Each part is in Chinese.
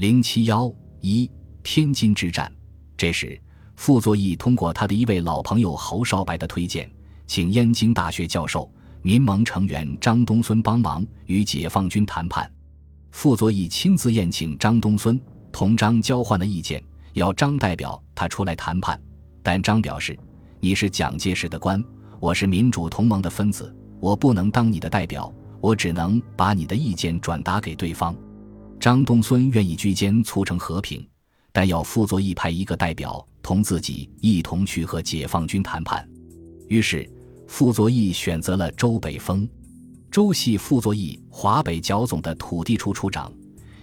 零七幺一天津之战，这时傅作义通过他的一位老朋友侯少白的推荐，请燕京大学教授、民盟成员张东荪帮忙与解放军谈判。傅作义亲自宴请张东荪，同张交换了意见，要张代表他出来谈判。但张表示：“你是蒋介石的官，我是民主同盟的分子，我不能当你的代表，我只能把你的意见转达给对方。”张东荪愿意居间促成和平，但要傅作义派一个代表同自己一同去和解放军谈判。于是，傅作义选择了周北峰。周系傅作义华北剿总的土地处处长，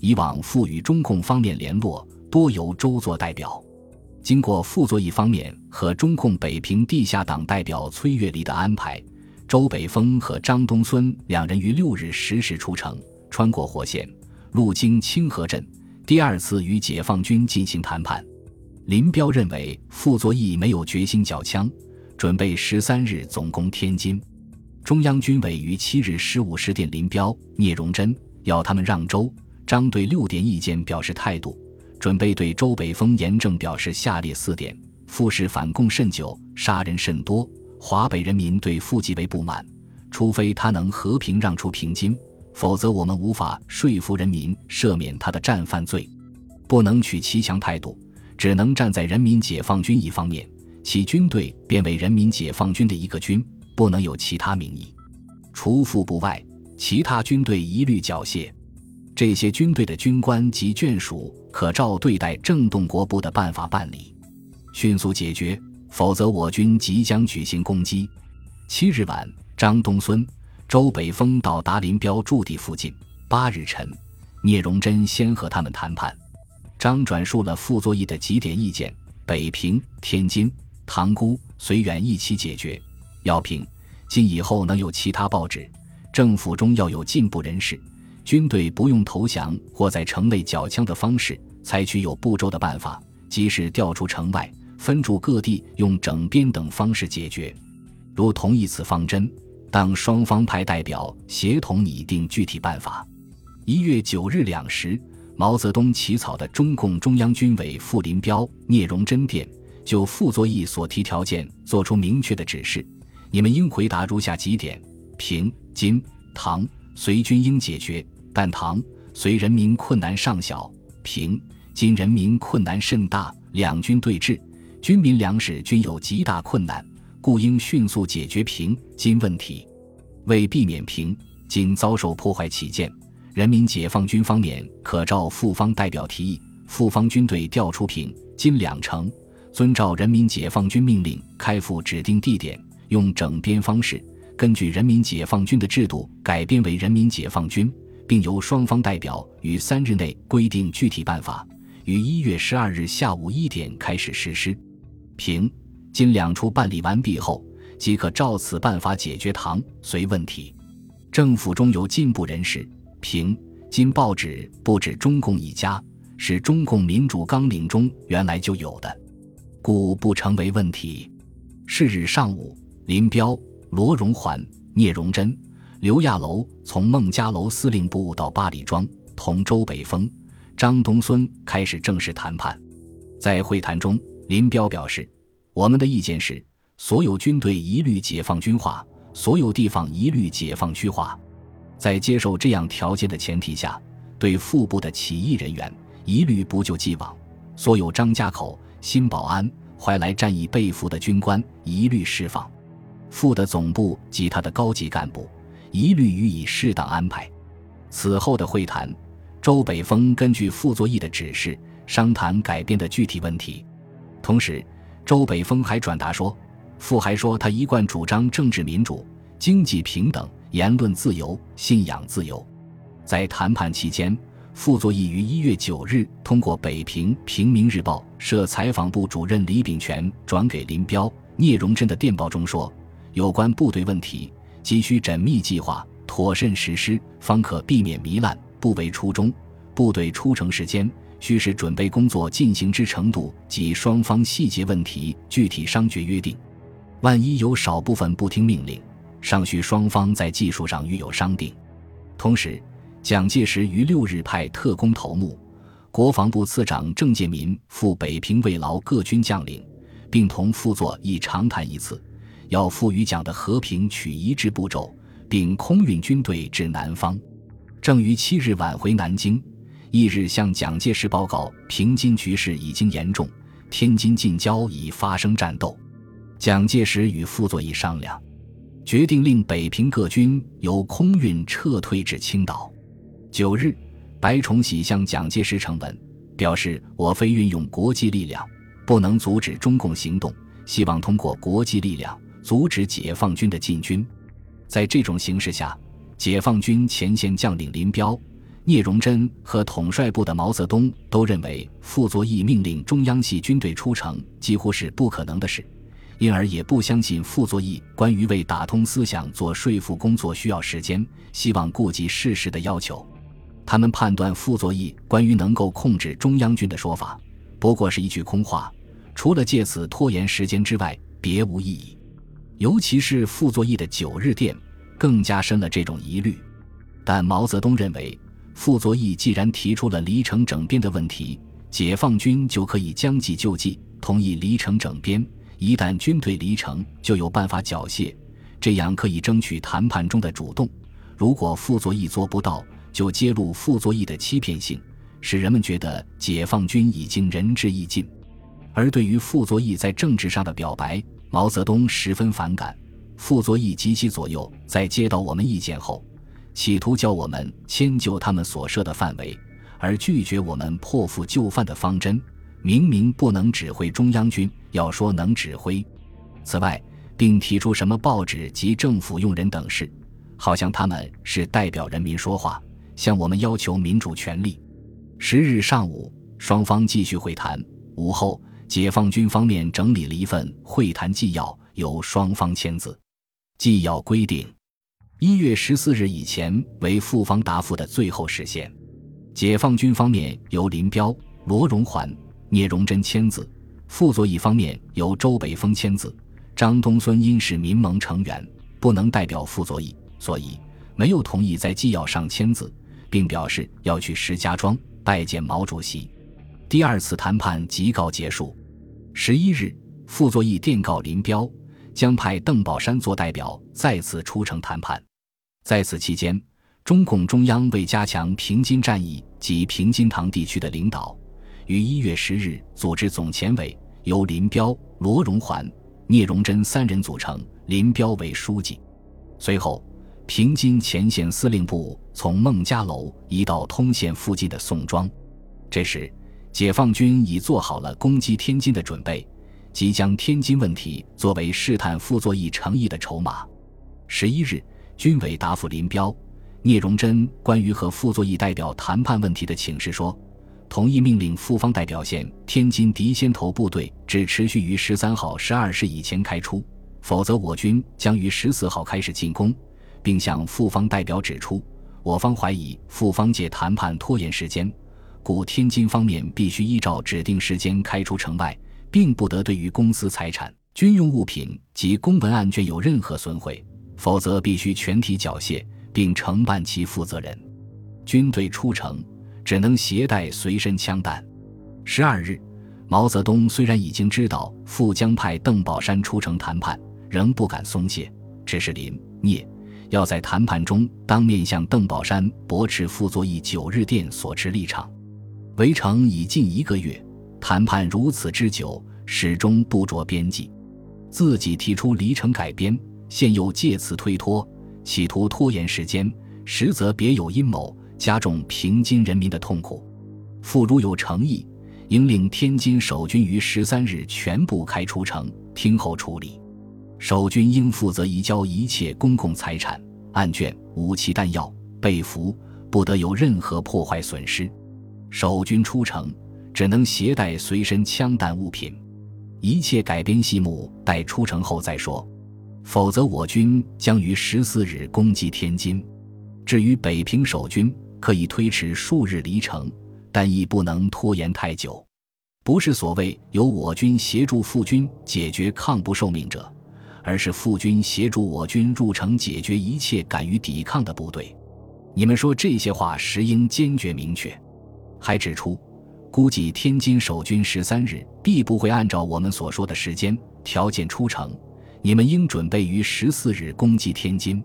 以往复与中共方面联络，多由周做代表。经过傅作义方面和中共北平地下党代表崔月离的安排，周北峰和张东荪两人于六日十时出城，穿过火线。路经清河镇，第二次与解放军进行谈判。林彪认为傅作义没有决心缴枪，准备十三日总攻天津。中央军委于七日十五时电林彪、聂荣臻，要他们让周、张对六点意见表示态度，准备对周北峰严正表示下列四点：傅氏反共甚久，杀人甚多，华北人民对傅极为不满，除非他能和平让出平津。否则，我们无法说服人民赦免他的战犯罪，不能取其强态度，只能站在人民解放军一方面。其军队变为人民解放军的一个军，不能有其他名义。除副部外，其他军队一律缴械。这些军队的军官及眷属可照对待正动国部的办法办理，迅速解决。否则，我军即将举行攻击。七日晚，张东荪。周北峰到达林彪驻地附近。八日晨，聂荣臻先和他们谈判。张转述了傅作义的几点意见：北平、天津、塘沽、绥远一起解决。要平今以后能有其他报纸，政府中要有进步人士，军队不用投降或在城内缴枪的方式，采取有步骤的办法，即使调出城外，分驻各地，用整编等方式解决。如同意此方针。当双方派代表协同拟定具体办法。一月九日两时，毛泽东起草的中共中央军委副林彪、聂荣臻电，就傅作义所提条件作出明确的指示：你们应回答如下几点：平、津、唐、绥军应解决，但唐、绥人民困难尚小；平、津人民困难甚大，两军对峙，军民粮食均有极大困难。故应迅速解决平津问题。为避免平津遭受破坏起见，人民解放军方面可照复方代表提议，复方军队调出平津两城，遵照人民解放军命令开赴指定地点，用整编方式，根据人民解放军的制度改编为人民解放军，并由双方代表于三日内规定具体办法，于一月十二日下午一点开始实施。平。今两处办理完毕后，即可照此办法解决唐隋问题。政府中有进步人士评：今报纸不止中共一家，是中共民主纲领中原来就有的，故不成为问题。是日上午，林彪、罗荣桓、聂荣臻、刘亚楼从孟家楼司令部到八里庄，同周北峰、张东荪开始正式谈判。在会谈中，林彪表示。我们的意见是：所有军队一律解放军化，所有地方一律解放区化。在接受这样条件的前提下，对腹部的起义人员一律不救既往；所有张家口、新保安、怀来战役被俘的军官一律释放；副的总部及他的高级干部一律予以适当安排。此后的会谈，周北峰根据傅作义的指示商谈改编的具体问题，同时。周北峰还转达说，傅还说他一贯主张政治民主、经济平等、言论自由、信仰自由。在谈判期间，傅作义于一月九日通过北平《平民日报》社采访部主任李炳全转给林彪、聂荣臻的电报中说，有关部队问题，急需缜密计划、妥善实施，方可避免糜烂，不为初衷。部队出城时间。需使准备工作进行之程度及双方细节问题具体商决约定。万一有少部分不听命令，尚需双方在技术上予有商定。同时，蒋介石于六日派特工头目，国防部次长郑介民赴北平慰劳各军将领，并同傅作义长谈一次，要赴与蒋的和平取一致步骤，并空运军队至南方。正于七日晚回南京，翌日向蒋介石报告平津局势已经严重，天津近郊已发生战斗。蒋介石与傅作义商量，决定令北平各军由空运撤退至青岛。九日。白崇禧向蒋介石呈文，表示我非运用国际力量，不能阻止中共行动，希望通过国际力量阻止解放军的进军。在这种形势下，解放军前线将领林彪、聂荣臻和统帅部的毛泽东都认为傅作义命令中央系军队出城几乎是不可能的事，因而也不相信傅作义关于为打通思想做说服工作需要时间，希望顾及事实的要求。他们判断傅作义关于能够控制中央军的说法，不过是一句空话，除了借此拖延时间之外，别无意义。尤其是傅作义的九日电，更加深了这种疑虑。但毛泽东认为，傅作义既然提出了离城整编的问题，解放军就可以将计就计，同意离城整编。一旦军队离城，就有办法缴械，这样可以争取谈判中的主动。如果傅作义做不到，就揭露傅作义的欺骗性，使人们觉得解放军已经仁至义尽。而对于傅作义在政治上的表白，毛泽东十分反感。傅作义及其左右在接到我们意见后，企图教我们迁就他们所设的范围，而拒绝我们破釜就范的方针。明明不能指挥中央军，要说能指挥。此外，并提出什么报纸及政府用人等事，好像他们是代表人民说话。向我们要求民主权利。十日上午，双方继续会谈。午后，解放军方面整理了一份会谈纪要，由双方签字。纪要规定，一月十四日以前为复方答复的最后时限。解放军方面由林彪、罗荣桓、聂荣臻签字；傅作义方面由周北峰签字。张东荪因是民盟成员，不能代表傅作义，所以没有同意在纪要上签字。并表示要去石家庄拜见毛主席。第二次谈判即告结束。十一日，傅作义电告林彪，将派邓宝山做代表再次出城谈判。在此期间，中共中央为加强平津战役及平津塘地区的领导，于一月十日组织总前委，由林彪、罗荣桓、聂荣臻三人组成，林彪为书记。随后。平津前线司令部从孟家楼移到通县附近的宋庄，这时解放军已做好了攻击天津的准备，即将天津问题作为试探傅作义诚意的筹码。十一日，军委答复林彪、聂荣臻关于和傅作义代表谈判问题的请示说，同意命令傅方代表线天津敌先头部队只持续于十三号十二时以前开出，否则我军将于十四号开始进攻。并向复方代表指出，我方怀疑复方借谈判拖延时间，故天津方面必须依照指定时间开出城外，并不得对于公司财产、军用物品及公文案卷有任何损毁，否则必须全体缴械，并承办其负责人。军队出城只能携带随身枪弹。十二日，毛泽东虽然已经知道傅将派邓宝山出城谈判，仍不敢松懈，只是林聂。要在谈判中当面向邓宝山驳斥傅作义九日电所持立场。围城已近一个月，谈判如此之久，始终不着边际。自己提出离城改编，现又借此推脱，企图拖延时间，实则别有阴谋，加重平津人民的痛苦。傅如有诚意，应令天津守军于十三日全部开出城，听候处理。守军应负责移交一切公共财产、案卷、武器弹药、被俘，不得有任何破坏损失。守军出城只能携带随身枪弹物品，一切改编细目待出城后再说。否则，我军将于十四日攻击天津。至于北平守军，可以推迟数日离城，但亦不能拖延太久。不是所谓由我军协助副军解决抗不受命者。而是副军协助我军入城解决一切敢于抵抗的部队。你们说这些话时应坚决明确。还指出，估计天津守军十三日必不会按照我们所说的时间条件出城，你们应准备于十四日攻击天津。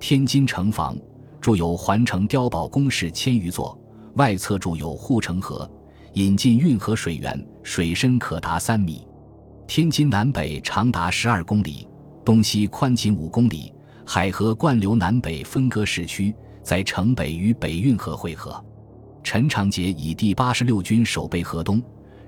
天津城防筑有环城碉堡工事千余座，外侧筑有护城河，引进运河水源，水深可达三米。天津南北长达十二公里，东西宽仅五公里，海河贯流南北分割市区，在城北与北运河汇合。陈长捷以第八十六军守备河东，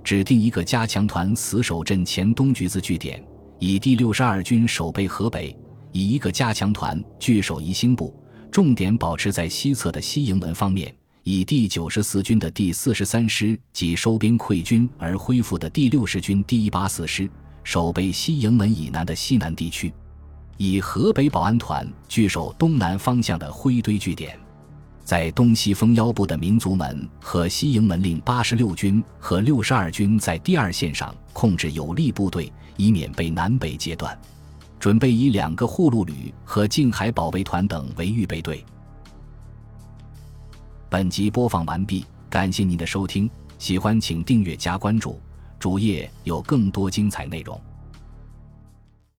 指定一个加强团死守镇前东橘子据点；以第六十二军守备河北，以一个加强团据守宜兴部，重点保持在西侧的西营门方面；以第九十四军的第四十三师及收兵溃军而恢复的第六十军第一八四师守备西营门以南的西南地区；以河北保安团据守东南方向的灰堆据点。在东西风腰部的民族门和西营门，令八十六军和六十二军在第二线上控制有力部队，以免被南北截断。准备以两个护路旅和近海保卫团等为预备队。本集播放完毕，感谢您的收听，喜欢请订阅加关注，主页有更多精彩内容。